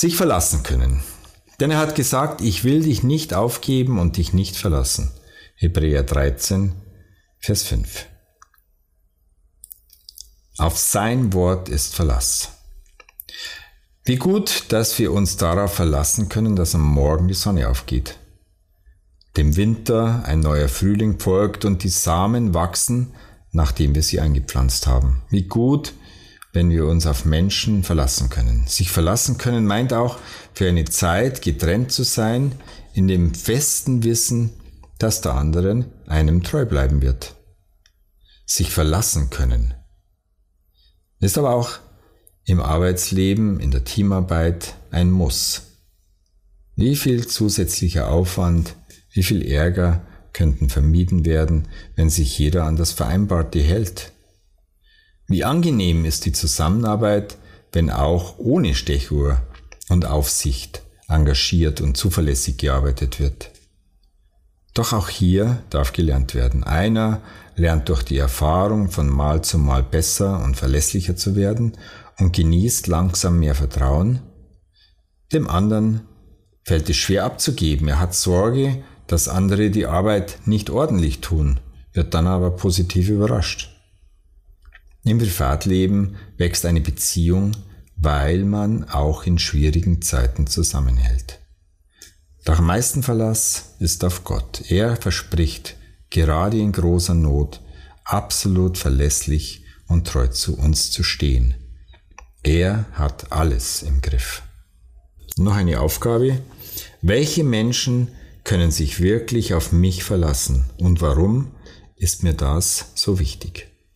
Sich verlassen können. Denn er hat gesagt, ich will dich nicht aufgeben und dich nicht verlassen. Hebräer 13, Vers 5. Auf sein Wort ist Verlass. Wie gut, dass wir uns darauf verlassen können, dass am Morgen die Sonne aufgeht. Dem Winter ein neuer Frühling folgt und die Samen wachsen, nachdem wir sie eingepflanzt haben. Wie gut, wenn wir uns auf Menschen verlassen können. Sich verlassen können meint auch, für eine Zeit getrennt zu sein, in dem festen Wissen, dass der andere einem treu bleiben wird. Sich verlassen können. Ist aber auch im Arbeitsleben, in der Teamarbeit ein Muss. Wie viel zusätzlicher Aufwand, wie viel Ärger könnten vermieden werden, wenn sich jeder an das Vereinbarte hält? Wie angenehm ist die Zusammenarbeit, wenn auch ohne Stechuhr und Aufsicht engagiert und zuverlässig gearbeitet wird. Doch auch hier darf gelernt werden. Einer lernt durch die Erfahrung von Mal zu Mal besser und verlässlicher zu werden und genießt langsam mehr Vertrauen. Dem anderen fällt es schwer abzugeben. Er hat Sorge, dass andere die Arbeit nicht ordentlich tun, wird dann aber positiv überrascht. Im Privatleben wächst eine Beziehung, weil man auch in schwierigen Zeiten zusammenhält. Doch am meisten Verlass ist auf Gott. Er verspricht, gerade in großer Not, absolut verlässlich und treu zu uns zu stehen. Er hat alles im Griff. Noch eine Aufgabe. Welche Menschen können sich wirklich auf mich verlassen und warum ist mir das so wichtig?